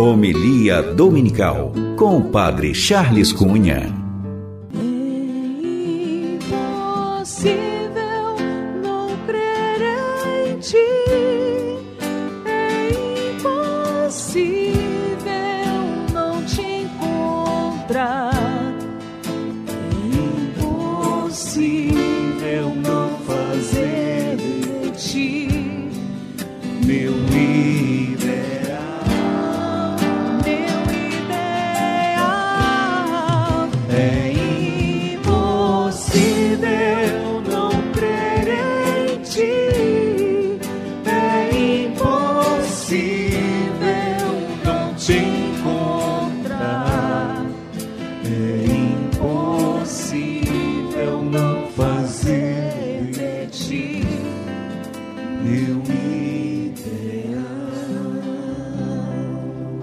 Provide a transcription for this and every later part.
Homilia Dominical com o Padre Charles Cunha.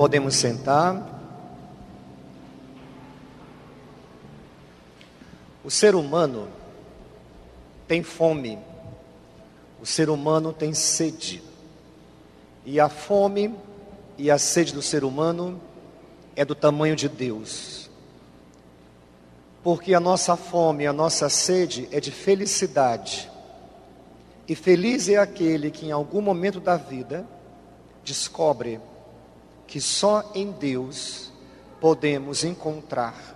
Podemos sentar. O ser humano tem fome, o ser humano tem sede. E a fome e a sede do ser humano é do tamanho de Deus. Porque a nossa fome, a nossa sede é de felicidade. E feliz é aquele que em algum momento da vida descobre que só em Deus podemos encontrar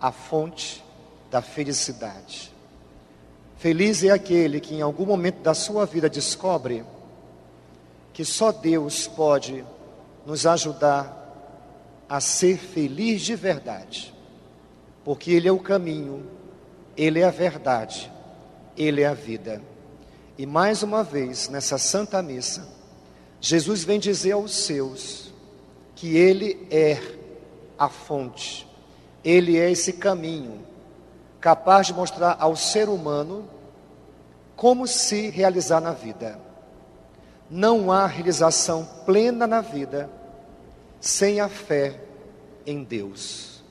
a fonte da felicidade. Feliz é aquele que em algum momento da sua vida descobre que só Deus pode nos ajudar a ser feliz de verdade, porque Ele é o caminho, Ele é a verdade, Ele é a vida. E mais uma vez, nessa Santa Missa, Jesus vem dizer aos seus que Ele é a fonte, Ele é esse caminho, capaz de mostrar ao ser humano como se realizar na vida. Não há realização plena na vida sem a fé em Deus.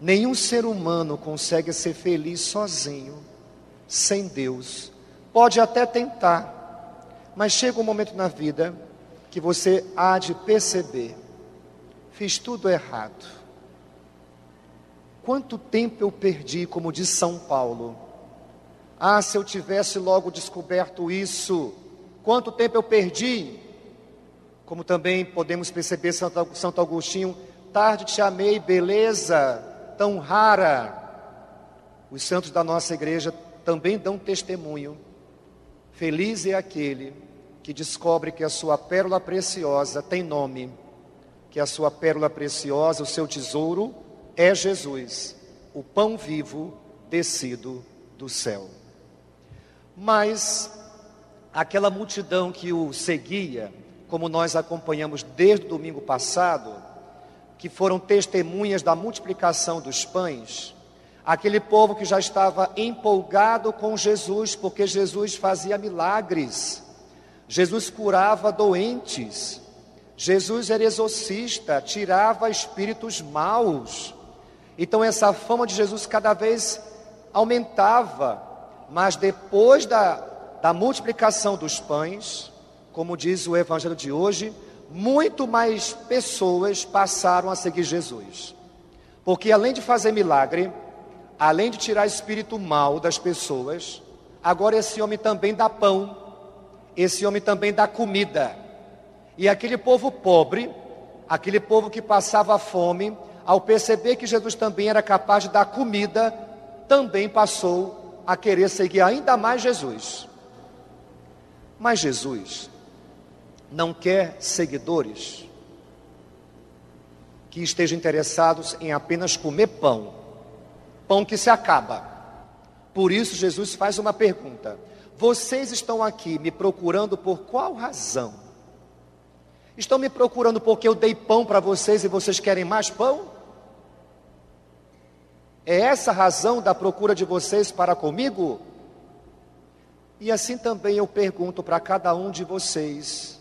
Nenhum ser humano consegue ser feliz sozinho, sem Deus. Pode até tentar, mas chega um momento na vida que você há de perceber fiz tudo errado. Quanto tempo eu perdi, como diz São Paulo? Ah, se eu tivesse logo descoberto isso, quanto tempo eu perdi? Como também podemos perceber Santo Agostinho, tarde te amei, beleza tão rara. Os santos da nossa igreja também dão testemunho. Feliz é aquele que descobre que a sua pérola preciosa tem nome que a sua pérola preciosa, o seu tesouro, é Jesus, o pão vivo descido do céu. Mas aquela multidão que o seguia, como nós acompanhamos desde o domingo passado, que foram testemunhas da multiplicação dos pães, aquele povo que já estava empolgado com Jesus, porque Jesus fazia milagres, Jesus curava doentes, Jesus era exorcista, tirava espíritos maus. Então essa fama de Jesus cada vez aumentava. Mas depois da, da multiplicação dos pães, como diz o evangelho de hoje, muito mais pessoas passaram a seguir Jesus. Porque além de fazer milagre, além de tirar espírito mal das pessoas, agora esse homem também dá pão, esse homem também dá comida. E aquele povo pobre, aquele povo que passava fome, ao perceber que Jesus também era capaz de dar comida, também passou a querer seguir ainda mais Jesus. Mas Jesus não quer seguidores que estejam interessados em apenas comer pão, pão que se acaba. Por isso, Jesus faz uma pergunta: Vocês estão aqui me procurando por qual razão? Estão me procurando porque eu dei pão para vocês e vocês querem mais pão? É essa a razão da procura de vocês para comigo? E assim também eu pergunto para cada um de vocês,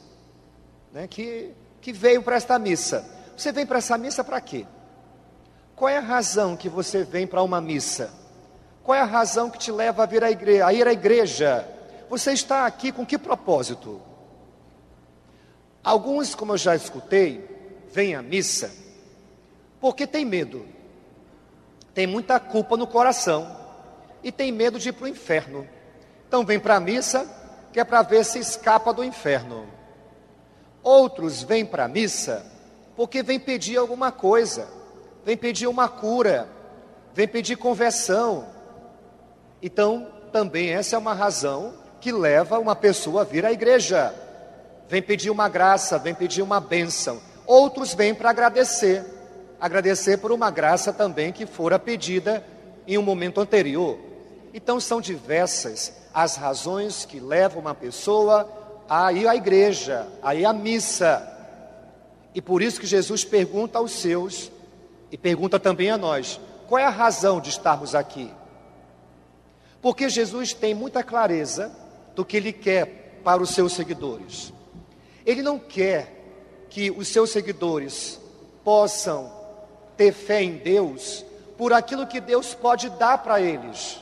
né, que, que veio para esta missa: você vem para essa missa para quê? Qual é a razão que você vem para uma missa? Qual é a razão que te leva a, vir à igreja, a ir à igreja? Você está aqui com que propósito? Alguns, como eu já escutei, vem à missa porque tem medo, tem muita culpa no coração e tem medo de ir para o inferno. Então vem para a missa que é para ver se escapa do inferno. Outros vêm para a missa porque vêm pedir alguma coisa, vêm pedir uma cura, vêm pedir conversão. Então, também essa é uma razão que leva uma pessoa a vir à igreja. Vem pedir uma graça, vem pedir uma bênção. Outros vêm para agradecer, agradecer por uma graça também que fora pedida em um momento anterior. Então, são diversas as razões que levam uma pessoa a ir à igreja, a ir à missa. E por isso que Jesus pergunta aos seus, e pergunta também a nós: qual é a razão de estarmos aqui? Porque Jesus tem muita clareza do que ele quer para os seus seguidores. Ele não quer que os seus seguidores possam ter fé em Deus por aquilo que Deus pode dar para eles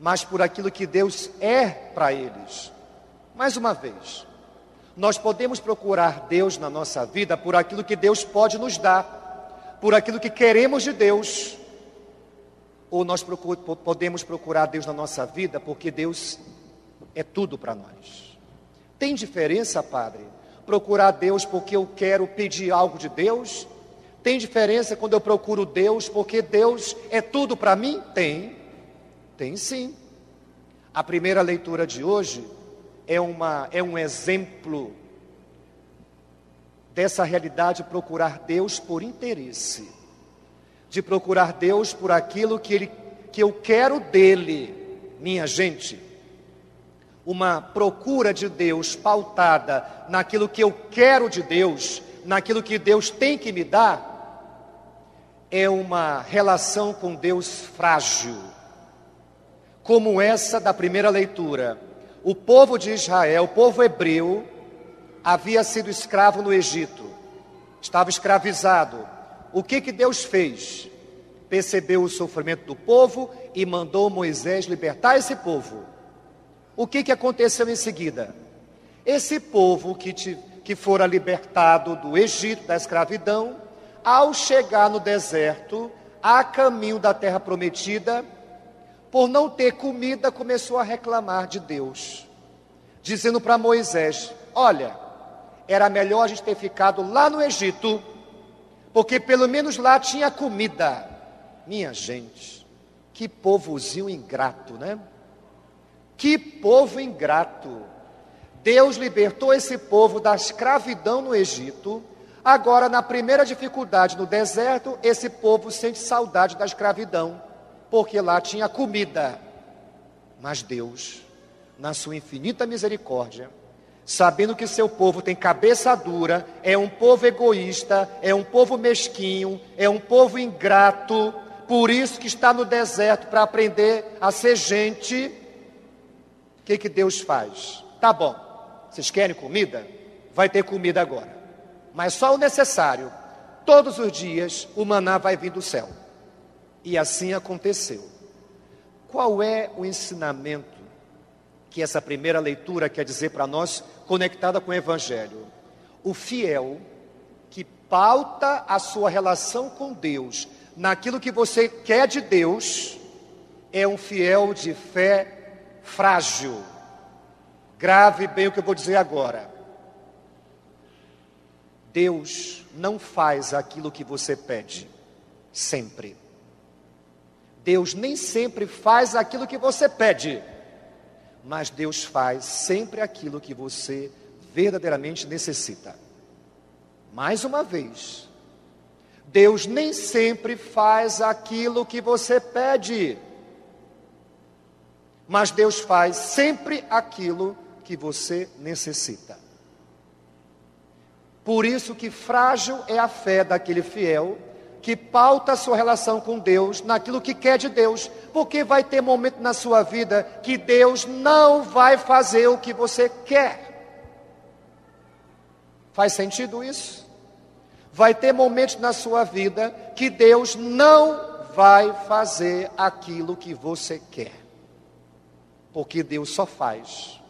mas por aquilo que Deus é para eles. Mais uma vez, nós podemos procurar Deus na nossa vida por aquilo que Deus pode nos dar, por aquilo que queremos de Deus, ou nós procur podemos procurar Deus na nossa vida porque Deus é tudo para nós. Tem diferença, Padre? Procurar Deus porque eu quero pedir algo de Deus? Tem diferença quando eu procuro Deus porque Deus é tudo para mim? Tem. Tem sim. A primeira leitura de hoje é, uma, é um exemplo dessa realidade procurar Deus por interesse, de procurar Deus por aquilo que, ele, que eu quero dele, minha gente. Uma procura de Deus pautada naquilo que eu quero de Deus, naquilo que Deus tem que me dar, é uma relação com Deus frágil como essa da primeira leitura. O povo de Israel, o povo hebreu, havia sido escravo no Egito, estava escravizado. O que, que Deus fez? Percebeu o sofrimento do povo e mandou Moisés libertar esse povo. O que, que aconteceu em seguida? Esse povo que, te, que fora libertado do Egito, da escravidão, ao chegar no deserto, a caminho da terra prometida, por não ter comida, começou a reclamar de Deus, dizendo para Moisés: Olha, era melhor a gente ter ficado lá no Egito, porque pelo menos lá tinha comida. Minha gente, que povozinho ingrato, né? Que povo ingrato. Deus libertou esse povo da escravidão no Egito. Agora, na primeira dificuldade no deserto, esse povo sente saudade da escravidão porque lá tinha comida. Mas Deus, na sua infinita misericórdia, sabendo que seu povo tem cabeça dura, é um povo egoísta, é um povo mesquinho, é um povo ingrato, por isso que está no deserto para aprender a ser gente. Que, que Deus faz? Tá bom, vocês querem comida? Vai ter comida agora, mas só o necessário. Todos os dias o maná vai vir do céu. E assim aconteceu. Qual é o ensinamento que essa primeira leitura quer dizer para nós, conectada com o Evangelho? O fiel que pauta a sua relação com Deus naquilo que você quer de Deus é um fiel de fé frágil. Grave bem o que eu vou dizer agora. Deus não faz aquilo que você pede, sempre. Deus nem sempre faz aquilo que você pede, mas Deus faz sempre aquilo que você verdadeiramente necessita. Mais uma vez, Deus nem sempre faz aquilo que você pede, mas Deus faz sempre aquilo que você necessita. Por isso que frágil é a fé daquele fiel que pauta a sua relação com Deus naquilo que quer de Deus, porque vai ter momento na sua vida que Deus não vai fazer o que você quer. Faz sentido isso? Vai ter momentos na sua vida que Deus não vai fazer aquilo que você quer, porque Deus só faz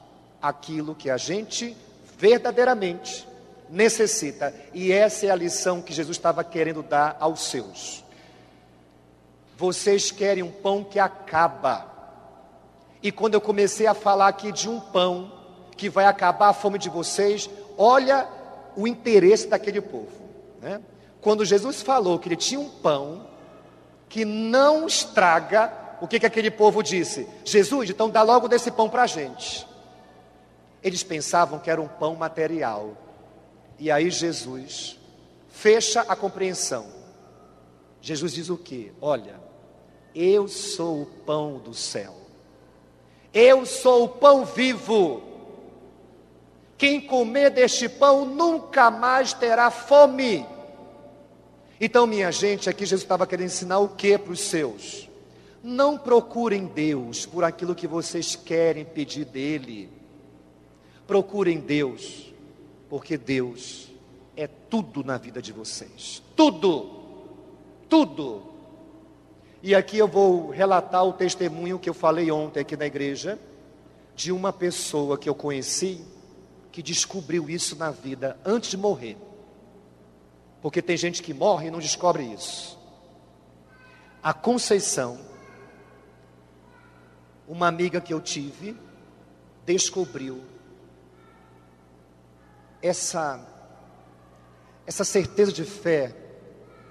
aquilo que a gente verdadeiramente necessita. E essa é a lição que Jesus estava querendo dar aos seus. Vocês querem um pão que acaba. E quando eu comecei a falar aqui de um pão que vai acabar a fome de vocês, olha o interesse daquele povo. Né? Quando Jesus falou que ele tinha um pão que não estraga, o que, que aquele povo disse? Jesus, então dá logo desse pão para a gente. Eles pensavam que era um pão material. E aí Jesus fecha a compreensão. Jesus diz o que? Olha, eu sou o pão do céu. Eu sou o pão vivo. Quem comer deste pão nunca mais terá fome. Então, minha gente, aqui Jesus estava querendo ensinar o que para os seus? Não procurem Deus por aquilo que vocês querem pedir dele. Procurem Deus, porque Deus é tudo na vida de vocês. Tudo. Tudo. E aqui eu vou relatar o testemunho que eu falei ontem aqui na igreja, de uma pessoa que eu conheci, que descobriu isso na vida antes de morrer. Porque tem gente que morre e não descobre isso. A Conceição, uma amiga que eu tive, descobriu essa, essa certeza de fé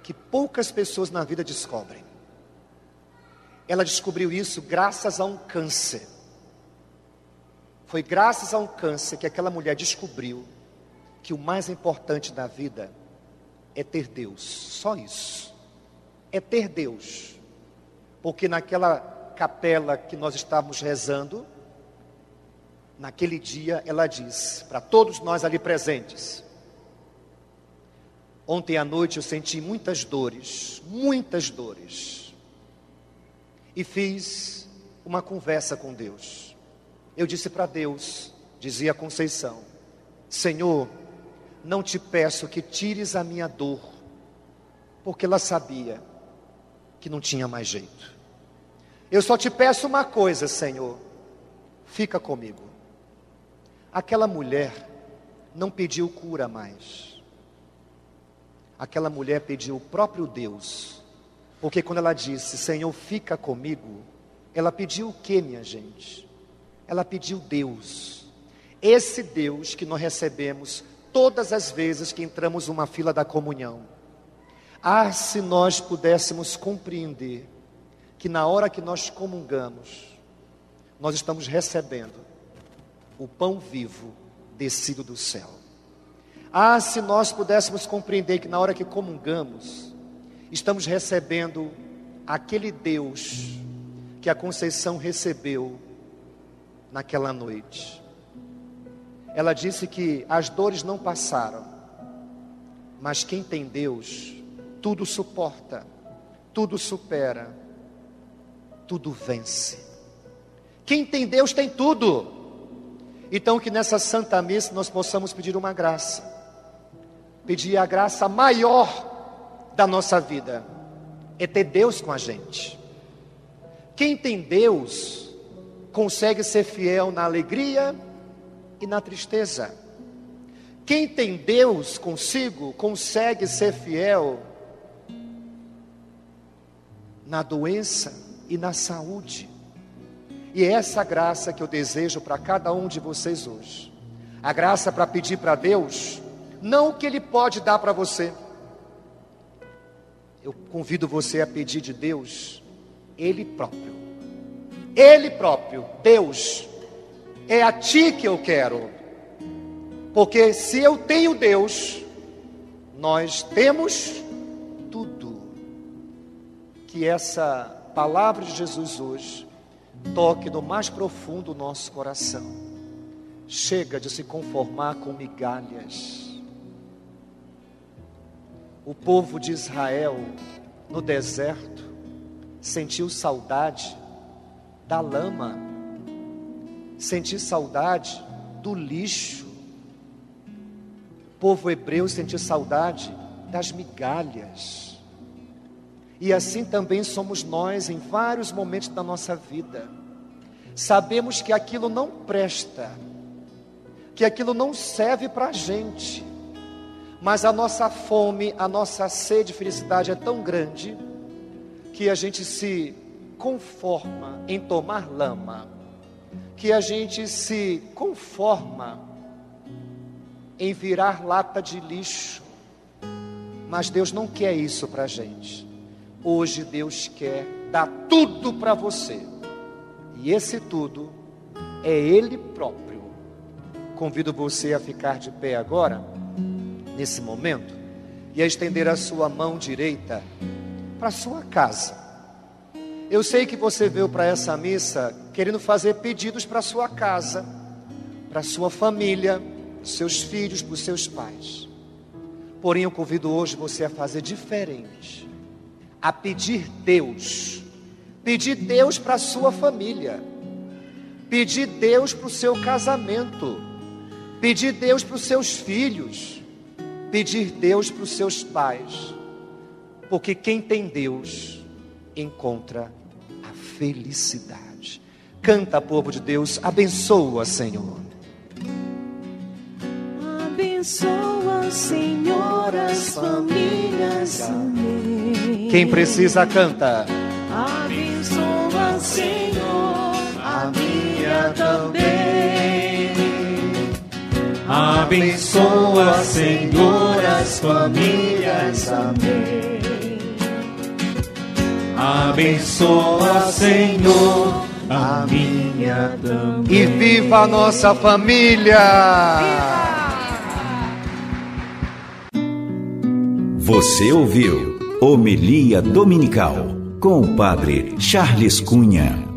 que poucas pessoas na vida descobrem. Ela descobriu isso graças a um câncer. Foi graças a um câncer que aquela mulher descobriu que o mais importante da vida é ter Deus, só isso. É ter Deus. Porque naquela capela que nós estávamos rezando, naquele dia, ela diz para todos nós ali presentes: Ontem à noite eu senti muitas dores, muitas dores, e fiz uma conversa com Deus. Eu disse para Deus, dizia Conceição: Senhor, não te peço que tires a minha dor, porque ela sabia que não tinha mais jeito. Eu só te peço uma coisa, Senhor, fica comigo. Aquela mulher não pediu cura mais. Aquela mulher pediu o próprio Deus. Porque quando ela disse, Senhor, fica comigo, ela pediu o que, minha gente? Ela pediu Deus. Esse Deus que nós recebemos todas as vezes que entramos numa fila da comunhão. Ah, se nós pudéssemos compreender que na hora que nós comungamos, nós estamos recebendo o pão vivo descido do céu. Ah, se nós pudéssemos compreender que na hora que comungamos, estamos recebendo aquele Deus que a Conceição recebeu naquela noite. Ela disse que as dores não passaram, mas quem tem Deus, tudo suporta, tudo supera, tudo vence. Quem tem Deus tem tudo. Então, que nessa Santa Missa nós possamos pedir uma graça, pedir a graça maior da nossa vida, é ter Deus com a gente. Quem tem Deus, consegue ser fiel na alegria e na tristeza. Quem tem Deus consigo, consegue ser fiel na doença e na saúde. E é essa graça que eu desejo para cada um de vocês hoje. A graça para pedir para Deus, não o que Ele pode dar para você. Eu convido você a pedir de Deus, Ele próprio. Ele próprio, Deus, é a Ti que eu quero. Porque se eu tenho Deus, nós temos tudo. Que essa palavra de Jesus hoje toque no mais profundo nosso coração. Chega de se conformar com migalhas. O povo de Israel no deserto sentiu saudade da lama, sentiu saudade do lixo. O povo hebreu sentiu saudade das migalhas. E assim também somos nós em vários momentos da nossa vida. Sabemos que aquilo não presta, que aquilo não serve para a gente, Mas a nossa fome, a nossa sede de felicidade é tão grande que a gente se conforma em tomar lama, que a gente se conforma em virar lata de lixo. Mas Deus não quer isso para a gente. Hoje Deus quer dar tudo para você. E esse tudo é Ele próprio. Convido você a ficar de pé agora nesse momento e a estender a sua mão direita para sua casa. Eu sei que você veio para essa missa querendo fazer pedidos para sua casa, para sua família, seus filhos, para os seus pais. Porém, eu convido hoje você a fazer diferente, a pedir Deus, pedir Deus para a sua família, pedir Deus para o seu casamento, pedir Deus para os seus filhos. Pedir Deus para os seus pais, porque quem tem Deus encontra a felicidade. Canta, povo de Deus, abençoa, Senhor. Abençoa, Senhor, as famílias. Amém. Quem precisa, canta. Abençoa, Senhor, a minha também. Abençoa, Senhor, as famílias. Amém. Abençoa, Senhor, a minha também. E viva a nossa família! Você ouviu Homilia Dominical com o Padre Charles Cunha.